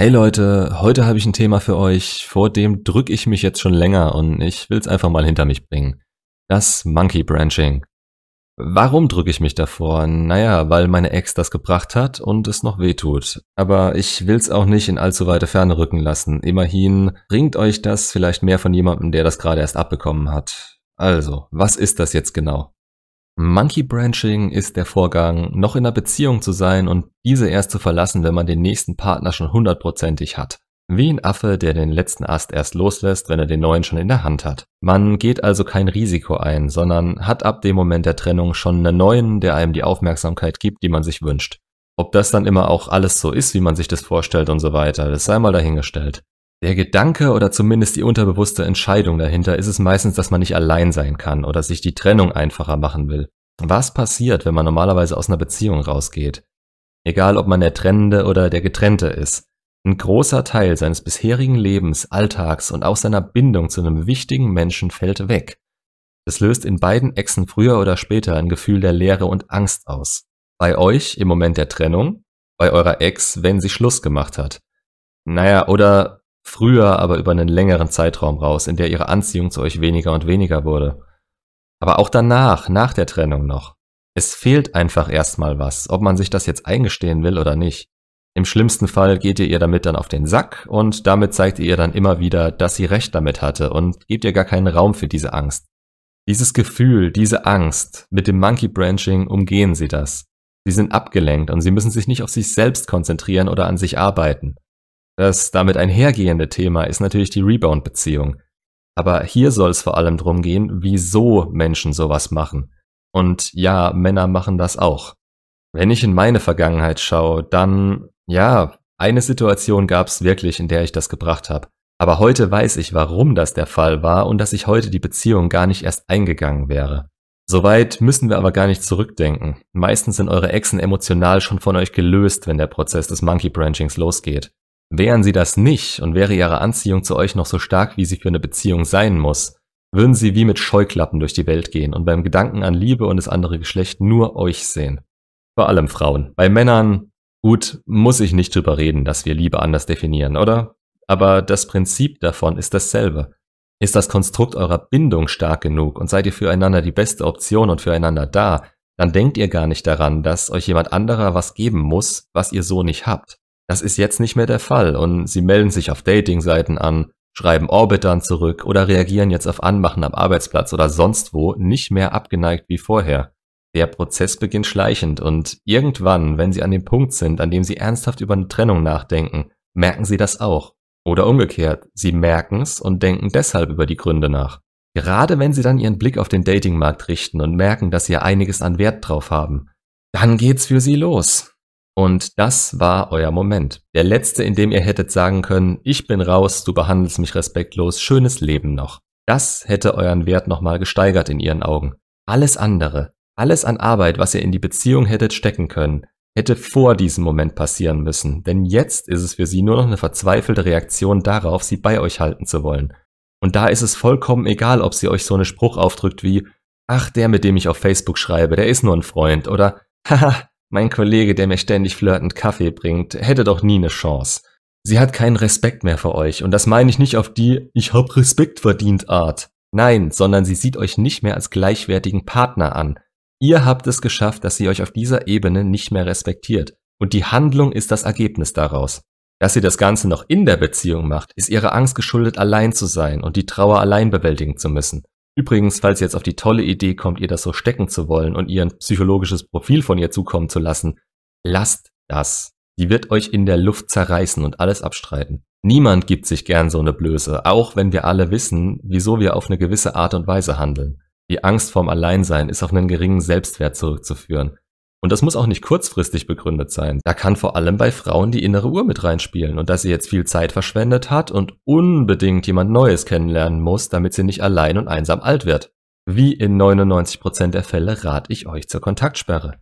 Hey Leute, heute habe ich ein Thema für euch, vor dem drücke ich mich jetzt schon länger und ich will es einfach mal hinter mich bringen. Das Monkey Branching. Warum drücke ich mich davor? Naja, weil meine Ex das gebracht hat und es noch weh tut. Aber ich will's auch nicht in allzu weite Ferne rücken lassen. Immerhin bringt euch das vielleicht mehr von jemandem, der das gerade erst abbekommen hat. Also, was ist das jetzt genau? Monkey Branching ist der Vorgang, noch in einer Beziehung zu sein und diese erst zu verlassen, wenn man den nächsten Partner schon hundertprozentig hat. Wie ein Affe, der den letzten Ast erst loslässt, wenn er den neuen schon in der Hand hat. Man geht also kein Risiko ein, sondern hat ab dem Moment der Trennung schon einen neuen, der einem die Aufmerksamkeit gibt, die man sich wünscht. Ob das dann immer auch alles so ist, wie man sich das vorstellt und so weiter, das sei mal dahingestellt. Der Gedanke oder zumindest die unterbewusste Entscheidung dahinter ist es meistens, dass man nicht allein sein kann oder sich die Trennung einfacher machen will. Was passiert, wenn man normalerweise aus einer Beziehung rausgeht? Egal, ob man der Trennende oder der Getrennte ist. Ein großer Teil seines bisherigen Lebens, Alltags und auch seiner Bindung zu einem wichtigen Menschen fällt weg. Es löst in beiden Exen früher oder später ein Gefühl der Leere und Angst aus. Bei euch im Moment der Trennung, bei eurer Ex, wenn sie Schluss gemacht hat. Naja, oder früher aber über einen längeren Zeitraum raus, in der ihre Anziehung zu euch weniger und weniger wurde. Aber auch danach, nach der Trennung noch. Es fehlt einfach erstmal was, ob man sich das jetzt eingestehen will oder nicht. Im schlimmsten Fall geht ihr ihr damit dann auf den Sack und damit zeigt ihr ihr dann immer wieder, dass sie recht damit hatte und gebt ihr gar keinen Raum für diese Angst. Dieses Gefühl, diese Angst, mit dem Monkey Branching umgehen sie das. Sie sind abgelenkt und sie müssen sich nicht auf sich selbst konzentrieren oder an sich arbeiten. Das damit einhergehende Thema ist natürlich die Rebound-Beziehung. Aber hier soll es vor allem darum gehen, wieso Menschen sowas machen. Und ja, Männer machen das auch. Wenn ich in meine Vergangenheit schaue, dann, ja, eine Situation gab es wirklich, in der ich das gebracht habe. Aber heute weiß ich, warum das der Fall war und dass ich heute die Beziehung gar nicht erst eingegangen wäre. Soweit müssen wir aber gar nicht zurückdenken. Meistens sind eure Exen emotional schon von euch gelöst, wenn der Prozess des Monkey Branchings losgeht. Wären sie das nicht und wäre ihre Anziehung zu euch noch so stark, wie sie für eine Beziehung sein muss, würden sie wie mit Scheuklappen durch die Welt gehen und beim Gedanken an Liebe und das andere Geschlecht nur euch sehen. Vor allem Frauen. Bei Männern, gut, muss ich nicht drüber reden, dass wir Liebe anders definieren, oder? Aber das Prinzip davon ist dasselbe. Ist das Konstrukt eurer Bindung stark genug und seid ihr füreinander die beste Option und füreinander da, dann denkt ihr gar nicht daran, dass euch jemand anderer was geben muss, was ihr so nicht habt. Das ist jetzt nicht mehr der Fall und sie melden sich auf Datingseiten an, schreiben Orbitern zurück oder reagieren jetzt auf Anmachen am Arbeitsplatz oder sonst wo nicht mehr abgeneigt wie vorher. Der Prozess beginnt schleichend und irgendwann, wenn sie an dem Punkt sind, an dem sie ernsthaft über eine Trennung nachdenken, merken sie das auch. Oder umgekehrt, sie merken's und denken deshalb über die Gründe nach. Gerade wenn sie dann ihren Blick auf den Datingmarkt richten und merken, dass sie ja einiges an Wert drauf haben, dann geht's für sie los. Und das war euer Moment. Der letzte, in dem ihr hättet sagen können, ich bin raus, du behandelst mich respektlos, schönes Leben noch. Das hätte euren Wert nochmal gesteigert in ihren Augen. Alles andere, alles an Arbeit, was ihr in die Beziehung hättet stecken können, hätte vor diesem Moment passieren müssen. Denn jetzt ist es für sie nur noch eine verzweifelte Reaktion darauf, sie bei euch halten zu wollen. Und da ist es vollkommen egal, ob sie euch so einen Spruch aufdrückt wie, ach, der, mit dem ich auf Facebook schreibe, der ist nur ein Freund oder, haha, mein Kollege, der mir ständig flirtend Kaffee bringt, hätte doch nie eine Chance. Sie hat keinen Respekt mehr für euch und das meine ich nicht auf die Ich hab Respekt verdient Art. Nein, sondern sie sieht euch nicht mehr als gleichwertigen Partner an. Ihr habt es geschafft, dass sie euch auf dieser Ebene nicht mehr respektiert. Und die Handlung ist das Ergebnis daraus. Dass sie das Ganze noch in der Beziehung macht, ist ihrer Angst geschuldet, allein zu sein und die Trauer allein bewältigen zu müssen. Übrigens, falls ihr jetzt auf die tolle Idee kommt, ihr das so stecken zu wollen und ihr ein psychologisches Profil von ihr zukommen zu lassen, lasst das. Die wird euch in der Luft zerreißen und alles abstreiten. Niemand gibt sich gern so eine Blöße, auch wenn wir alle wissen, wieso wir auf eine gewisse Art und Weise handeln. Die Angst vorm Alleinsein ist auf einen geringen Selbstwert zurückzuführen. Und das muss auch nicht kurzfristig begründet sein. Da kann vor allem bei Frauen die innere Uhr mit reinspielen und dass sie jetzt viel Zeit verschwendet hat und unbedingt jemand Neues kennenlernen muss, damit sie nicht allein und einsam alt wird. Wie in 99% der Fälle rate ich euch zur Kontaktsperre.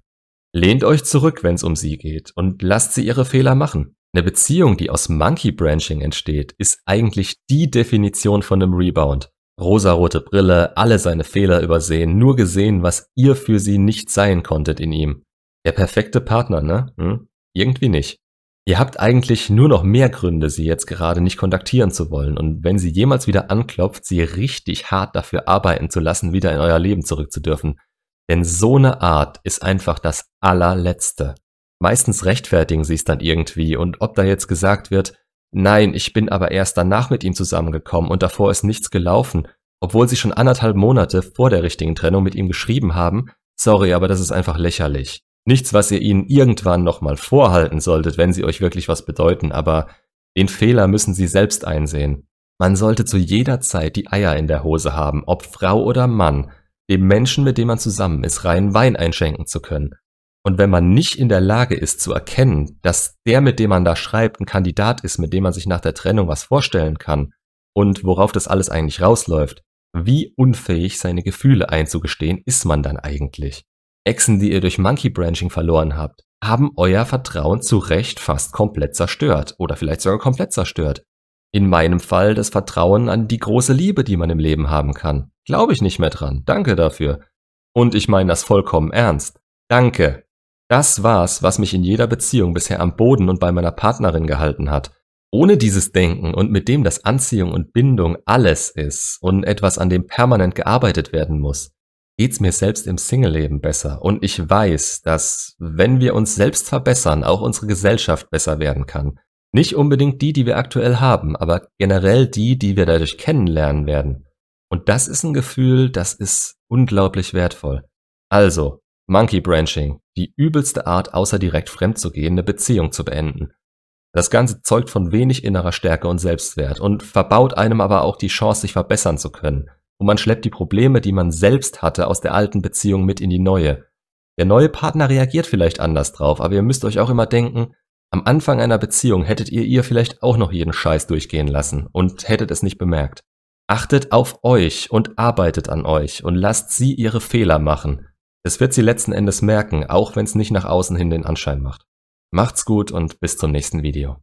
Lehnt euch zurück, wenn es um sie geht und lasst sie ihre Fehler machen. Eine Beziehung, die aus Monkey Branching entsteht, ist eigentlich die Definition von einem Rebound. Rosarote Brille, alle seine Fehler übersehen, nur gesehen, was ihr für sie nicht sein konntet in ihm. Der perfekte Partner, ne? Hm? Irgendwie nicht. Ihr habt eigentlich nur noch mehr Gründe, sie jetzt gerade nicht kontaktieren zu wollen und wenn sie jemals wieder anklopft, sie richtig hart dafür arbeiten zu lassen, wieder in euer Leben zurück zu dürfen. Denn so eine Art ist einfach das allerletzte. Meistens rechtfertigen sie es dann irgendwie und ob da jetzt gesagt wird, nein, ich bin aber erst danach mit ihm zusammengekommen und davor ist nichts gelaufen, obwohl sie schon anderthalb Monate vor der richtigen Trennung mit ihm geschrieben haben, sorry, aber das ist einfach lächerlich. Nichts, was ihr ihnen irgendwann nochmal vorhalten solltet, wenn sie euch wirklich was bedeuten, aber den Fehler müssen sie selbst einsehen. Man sollte zu jeder Zeit die Eier in der Hose haben, ob Frau oder Mann, dem Menschen, mit dem man zusammen ist, reinen Wein einschenken zu können. Und wenn man nicht in der Lage ist zu erkennen, dass der, mit dem man da schreibt, ein Kandidat ist, mit dem man sich nach der Trennung was vorstellen kann und worauf das alles eigentlich rausläuft, wie unfähig seine Gefühle einzugestehen ist man dann eigentlich? Echsen, die ihr durch Monkey Branching verloren habt, haben euer Vertrauen zu Recht fast komplett zerstört oder vielleicht sogar komplett zerstört. In meinem Fall das Vertrauen an die große Liebe, die man im Leben haben kann. Glaube ich nicht mehr dran. Danke dafür. Und ich meine das vollkommen ernst. Danke. Das war's, was mich in jeder Beziehung bisher am Boden und bei meiner Partnerin gehalten hat. Ohne dieses Denken und mit dem das Anziehung und Bindung alles ist und etwas, an dem permanent gearbeitet werden muss, geht's mir selbst im Single-Leben besser. Und ich weiß, dass wenn wir uns selbst verbessern, auch unsere Gesellschaft besser werden kann. Nicht unbedingt die, die wir aktuell haben, aber generell die, die wir dadurch kennenlernen werden. Und das ist ein Gefühl, das ist unglaublich wertvoll. Also, Monkey Branching, die übelste Art, außer direkt fremd zu gehen, eine Beziehung zu beenden. Das Ganze zeugt von wenig innerer Stärke und Selbstwert und verbaut einem aber auch die Chance, sich verbessern zu können und man schleppt die Probleme, die man selbst hatte, aus der alten Beziehung mit in die neue. Der neue Partner reagiert vielleicht anders drauf, aber ihr müsst euch auch immer denken, am Anfang einer Beziehung hättet ihr ihr vielleicht auch noch jeden Scheiß durchgehen lassen und hättet es nicht bemerkt. Achtet auf euch und arbeitet an euch und lasst sie ihre Fehler machen. Es wird sie letzten Endes merken, auch wenn es nicht nach außen hin den Anschein macht. Macht's gut und bis zum nächsten Video.